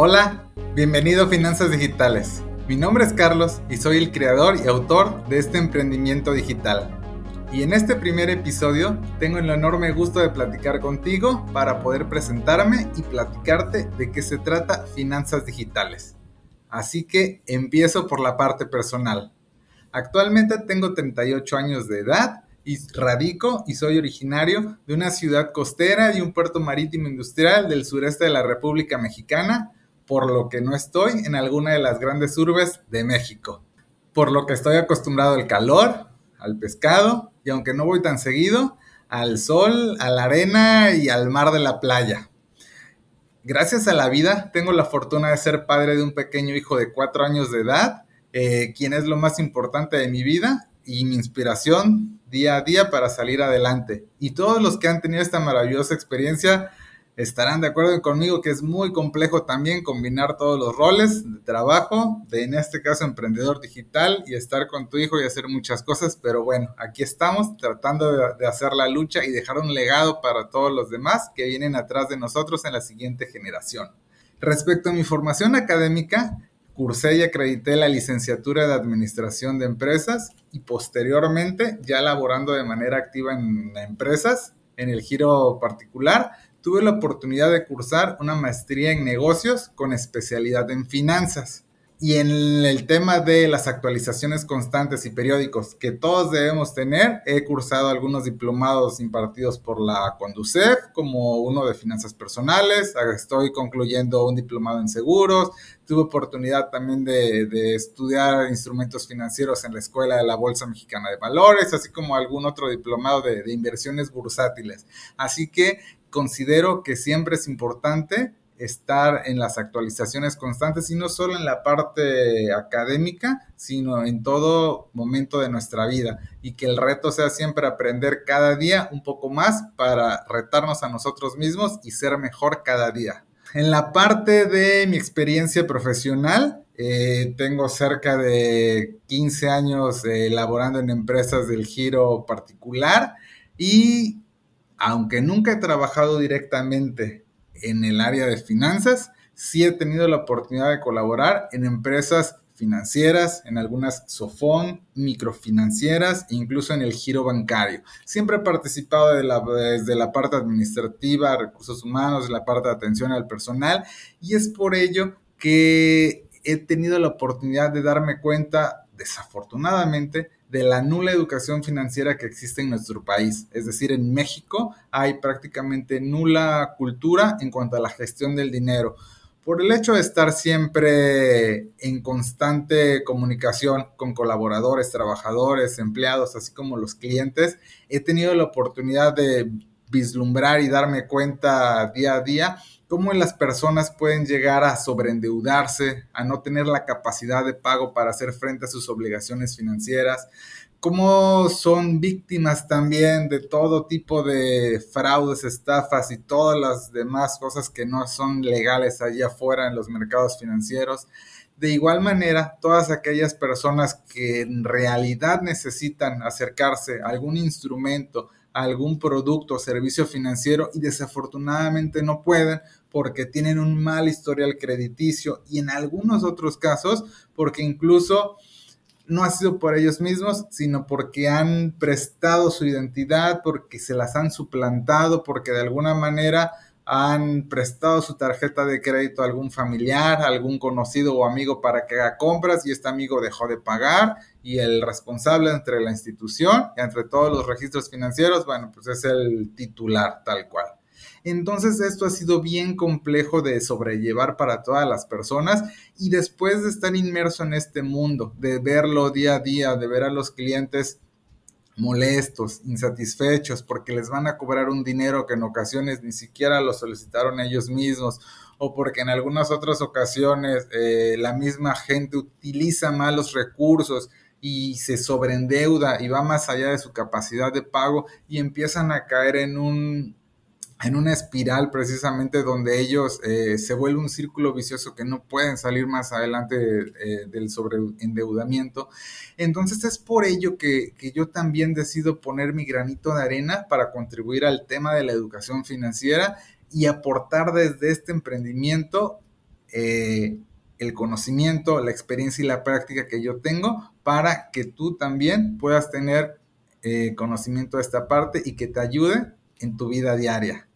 Hola, bienvenido a Finanzas Digitales. Mi nombre es Carlos y soy el creador y autor de este emprendimiento digital. Y en este primer episodio tengo el enorme gusto de platicar contigo para poder presentarme y platicarte de qué se trata Finanzas Digitales. Así que empiezo por la parte personal. Actualmente tengo 38 años de edad y radico y soy originario de una ciudad costera y un puerto marítimo industrial del sureste de la República Mexicana, por lo que no estoy en alguna de las grandes urbes de México. Por lo que estoy acostumbrado al calor, al pescado y aunque no voy tan seguido, al sol, a la arena y al mar de la playa. Gracias a la vida tengo la fortuna de ser padre de un pequeño hijo de cuatro años de edad, eh, quien es lo más importante de mi vida y mi inspiración día a día para salir adelante. Y todos los que han tenido esta maravillosa experiencia estarán de acuerdo conmigo que es muy complejo también combinar todos los roles de trabajo, de en este caso emprendedor digital y estar con tu hijo y hacer muchas cosas, pero bueno, aquí estamos tratando de, hacer la lucha y dejar un legado para todos los demás que vienen atrás de nosotros en la siguiente generación. Respecto a mi formación académica, cursé y acredité la licenciatura de Administración de Empresas y posteriormente, ya laborando de manera activa en empresas, en el giro particular, tuve la oportunidad de cursar una maestría en negocios con especialidad en finanzas. Y en el tema de las actualizaciones constantes y periódicos que todos debemos tener, he cursado algunos diplomados impartidos por la Conducef, como uno de finanzas personales, estoy concluyendo un diplomado en seguros, tuve oportunidad también de, estudiar instrumentos financieros en la Escuela de la Bolsa Mexicana de Valores, así como algún otro diplomado de, inversiones bursátiles. Así que considero que siempre es importante estar en las actualizaciones constantes y no solo en la parte académica, sino en todo momento de nuestra vida y que el reto sea siempre aprender cada día un poco más para retarnos a nosotros mismos y ser mejor cada día. En la parte de mi experiencia profesional, eh, tengo cerca de 15 años eh, laborando en empresas del giro particular y aunque nunca he trabajado directamente en el área de finanzas, sí he tenido la oportunidad de colaborar en empresas financieras, en algunas SOFON, microfinancieras, incluso en el giro bancario. Siempre he participado desde la parte administrativa, recursos humanos, la parte de atención al personal, y es por ello que he tenido la oportunidad de darme cuenta, desafortunadamente, de la nula educación financiera que existe en nuestro país. Es decir, en México hay prácticamente nula cultura en cuanto a la gestión del dinero. Por el hecho de estar siempre en constante comunicación con colaboradores, trabajadores, empleados, así como los clientes, he tenido la oportunidad de vislumbrar y darme cuenta día a día cómo las personas pueden llegar a sobreendeudarse, a no tener la capacidad de pago para hacer frente a sus obligaciones financieras, cómo son víctimas también de todo tipo de fraudes, estafas y todas las demás cosas que no son legales allá afuera en los mercados financieros. De igual manera, todas aquellas personas que en realidad necesitan acercarse a algún instrumento, a algún producto o servicio financiero y desafortunadamente no pueden porque tienen un mal historial crediticio y en algunos otros casos porque incluso no ha sido por ellos mismos, sino porque han prestado su identidad, porque se las han suplantado, porque de alguna manera han prestado su tarjeta de crédito a algún familiar, a algún conocido o amigo para que haga compras y este amigo dejó de pagar y el responsable entre la institución y entre todos los registros financieros, bueno, pues es el titular tal cual. Entonces esto ha sido bien complejo de sobrellevar para todas las personas y después de estar inmerso en este mundo, de verlo día a día, de ver a los clientes molestos, insatisfechos, porque les van a cobrar un dinero que en ocasiones ni siquiera lo solicitaron ellos mismos, o porque en algunas otras ocasiones eh, la misma gente utiliza malos recursos y se sobreendeuda y va más allá de su capacidad de pago y empiezan a caer en un en una espiral precisamente donde ellos eh, se vuelve un círculo vicioso que no pueden salir más adelante eh, del sobreendeudamiento. Entonces es por ello que, yo también decido poner mi granito de arena para contribuir al tema de la educación financiera y aportar desde este emprendimiento eh, el conocimiento, la experiencia y la práctica que yo tengo para que tú también puedas tener conocimiento de esta parte y que te ayude en tu vida diaria.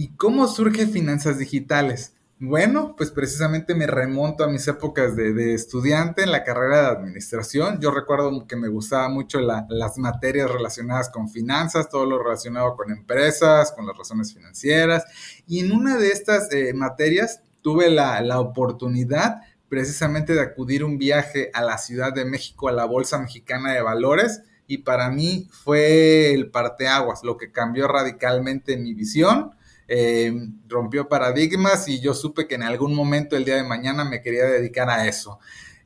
¿Y cómo surge Finanzas Digitales? Bueno, pues precisamente me remonto a mis épocas de, estudiante en la carrera de administración. Yo recuerdo que me gustaba mucho las materias relacionadas con finanzas, todo lo relacionado con empresas, con las razones financieras. Y en una de estas eh, materias tuve la, la oportunidad precisamente de acudir un viaje a la Ciudad de México, a la Bolsa Mexicana de Valores. Y para mí fue el parteaguas, lo que cambió radicalmente mi visión eh, rompió paradigmas y yo supe que en algún momento el día de mañana me quería dedicar a eso.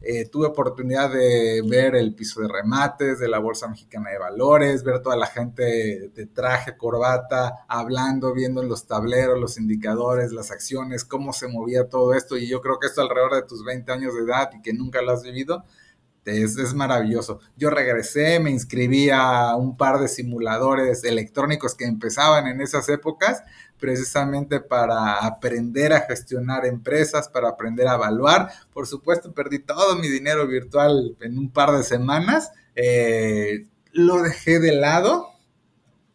Eh, tuve oportunidad de ver el piso de remates de la Bolsa Mexicana de Valores, ver toda la gente de traje, corbata, hablando, viendo los tableros, los indicadores, las acciones, cómo se movía todo esto. Y yo creo que esto alrededor de tus 20 años de edad y que nunca lo has vivido, es, es, maravilloso. Yo regresé, me inscribí a un par de simuladores electrónicos que empezaban en esas épocas, precisamente para aprender a gestionar empresas, para aprender a evaluar. Por supuesto, perdí todo mi dinero virtual en un par de semanas. Eh, lo dejé de lado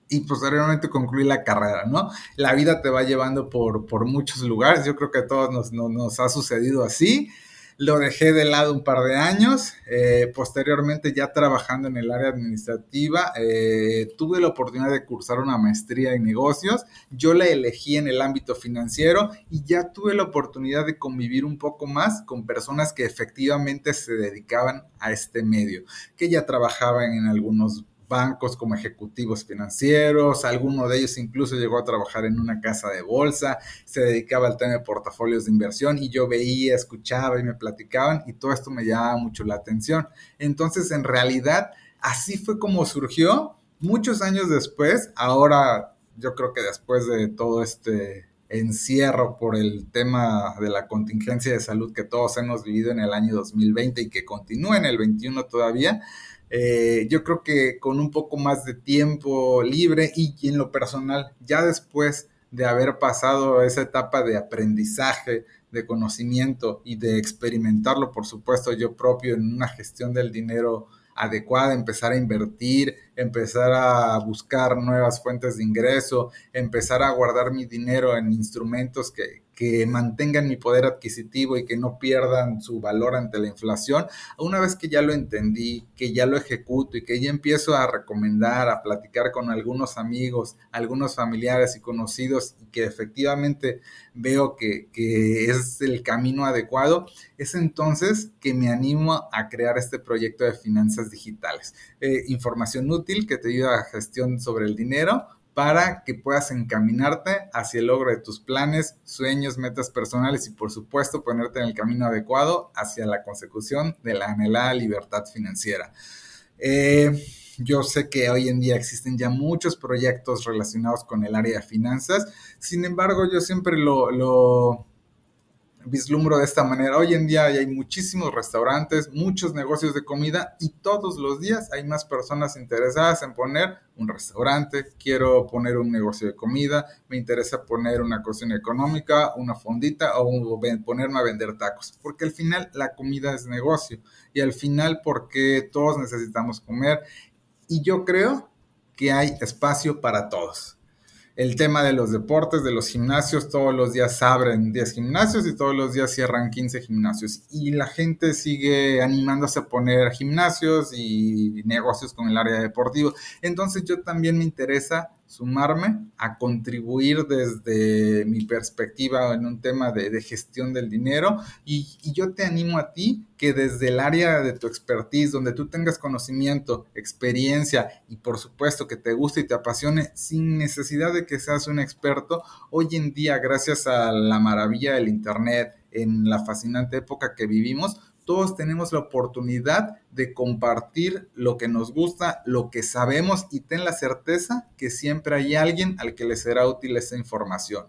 y posteriormente concluí la carrera, ¿no? La vida te va llevando por, por muchos lugares. Yo creo que a todos nos, nos ha sucedido así. Lo dejé de lado un par de años. Eh, posteriormente, ya trabajando en el área administrativa, eh, tuve la oportunidad de cursar una maestría en negocios. Yo la elegí en el ámbito financiero y ya tuve la oportunidad de convivir un poco más con personas que efectivamente se dedicaban a este medio, que ya trabajaban en algunos bancos como ejecutivos financieros, alguno de ellos incluso llegó a trabajar en una casa de bolsa, se dedicaba al tema de portafolios de inversión y yo veía, escuchaba y me platicaban y todo esto me llamaba mucho la atención. Entonces, en realidad, así fue como surgió. Muchos años después, ahora yo creo que después de todo este encierro por el tema de la contingencia de salud que todos hemos vivido en el año 2020 y que continúa en el 21 todavía, eh, yo creo que con un poco más de tiempo libre y, en lo personal, ya después de haber pasado esa etapa de aprendizaje, de conocimiento y de experimentarlo, por supuesto, yo propio en una gestión del dinero adecuada, empezar a invertir, empezar a buscar nuevas fuentes de ingreso, empezar a guardar mi dinero en instrumentos que, que mantengan mi poder adquisitivo y que no pierdan su valor ante la inflación, una vez que ya lo entendí, que ya lo ejecuto y que ya empiezo a recomendar, a platicar con algunos amigos, algunos familiares y conocidos y que efectivamente veo que, es el camino adecuado, es entonces que me animo a crear este proyecto de finanzas digitales. Eh, información útil que te ayuda a gestión sobre el dinero, para que puedas encaminarte hacia el logro de tus planes, sueños, metas personales y por supuesto ponerte en el camino adecuado hacia la consecución de la anhelada libertad financiera. Eh, yo sé que hoy en día existen ya muchos proyectos relacionados con el área de finanzas, sin embargo yo siempre lo, lo vislumbro de esta manera. Hoy en día hay muchísimos restaurantes, muchos negocios de comida y todos los días hay más personas interesadas en poner un restaurante, quiero poner un negocio de comida, me interesa poner una cocina económica, una fondita o ponerme a vender tacos, porque al final la comida es negocio y al final porque todos necesitamos comer. Y yo creo que hay espacio para todos el tema de los deportes, de los gimnasios, todos los días abren 10 gimnasios y todos los días cierran 15 gimnasios. Y la gente sigue animándose a poner gimnasios y negocios con el área deportiva. Entonces yo también me interesa sumarme a contribuir desde mi perspectiva en un tema de, gestión del dinero. Y, y, yo te animo a ti que desde el área de tu expertise, donde tú tengas conocimiento, experiencia y por supuesto que te guste y te apasione sin necesidad de que seas un experto, hoy en día gracias a la maravilla del Internet, en la fascinante época que vivimos, todos tenemos la oportunidad de compartir lo que nos gusta, lo que sabemos y ten la certeza que siempre hay alguien al que le será útil esa información.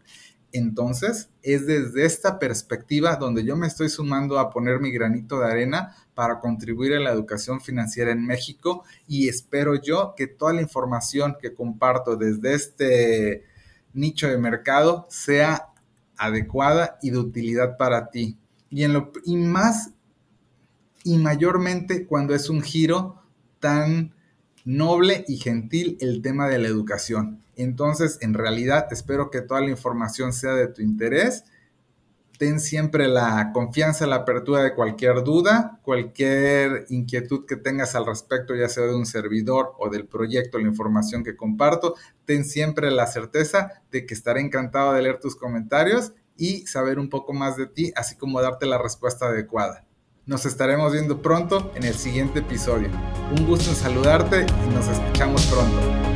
Entonces, es desde esta perspectiva donde yo me estoy sumando a poner mi granito de arena para contribuir a la educación financiera en México y espero yo que toda la información que comparto desde este nicho de mercado sea adecuada y de utilidad para ti. Y, en lo, y más y mayormente cuando es un giro tan noble y gentil el tema de la educación. Entonces, en realidad, espero que toda la información sea de tu interés. Ten siempre la confianza, la apertura de cualquier duda, cualquier inquietud que tengas al respecto, ya sea de un servidor o del proyecto, la información que comparto. Ten siempre la certeza de que estaré encantado de leer tus comentarios y saber un poco más de ti, así como darte la respuesta adecuada. Nos estaremos viendo pronto en el siguiente episodio. Un gusto en saludarte y nos escuchamos pronto.